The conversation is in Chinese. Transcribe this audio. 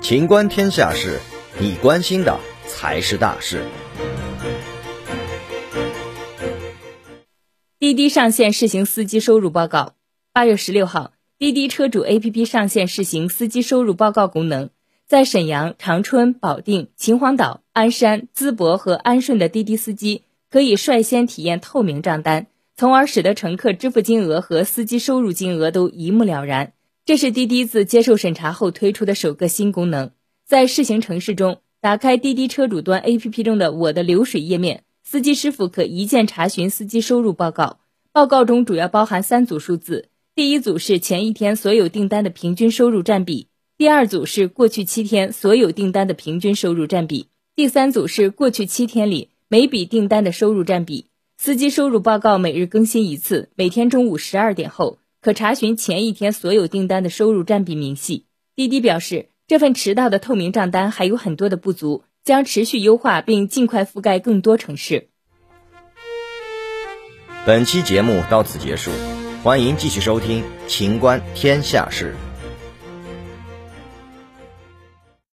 情观天下事，你关心的才是大事。滴滴上线试行司机收入报告。八月十六号，滴滴车主 APP 上线试行司机收入报告功能，在沈阳、长春、保定、秦皇岛、鞍山、淄博和安顺的滴滴司机可以率先体验透明账单，从而使得乘客支付金额和司机收入金额都一目了然。这是滴滴自接受审查后推出的首个新功能。在试行城市中，打开滴滴车主端 APP 中的“我的流水”页面，司机师傅可一键查询司机收入报告。报告中主要包含三组数字：第一组是前一天所有订单的平均收入占比；第二组是过去七天所有订单的平均收入占比；第三组是过去七天里每笔订单的收入占比。司机收入报告每日更新一次，每天中午十二点后。可查询前一天所有订单的收入占比明细。滴滴表示，这份迟到的透明账单还有很多的不足，将持续优化并尽快覆盖更多城市。本期节目到此结束，欢迎继续收听《秦观天下事》。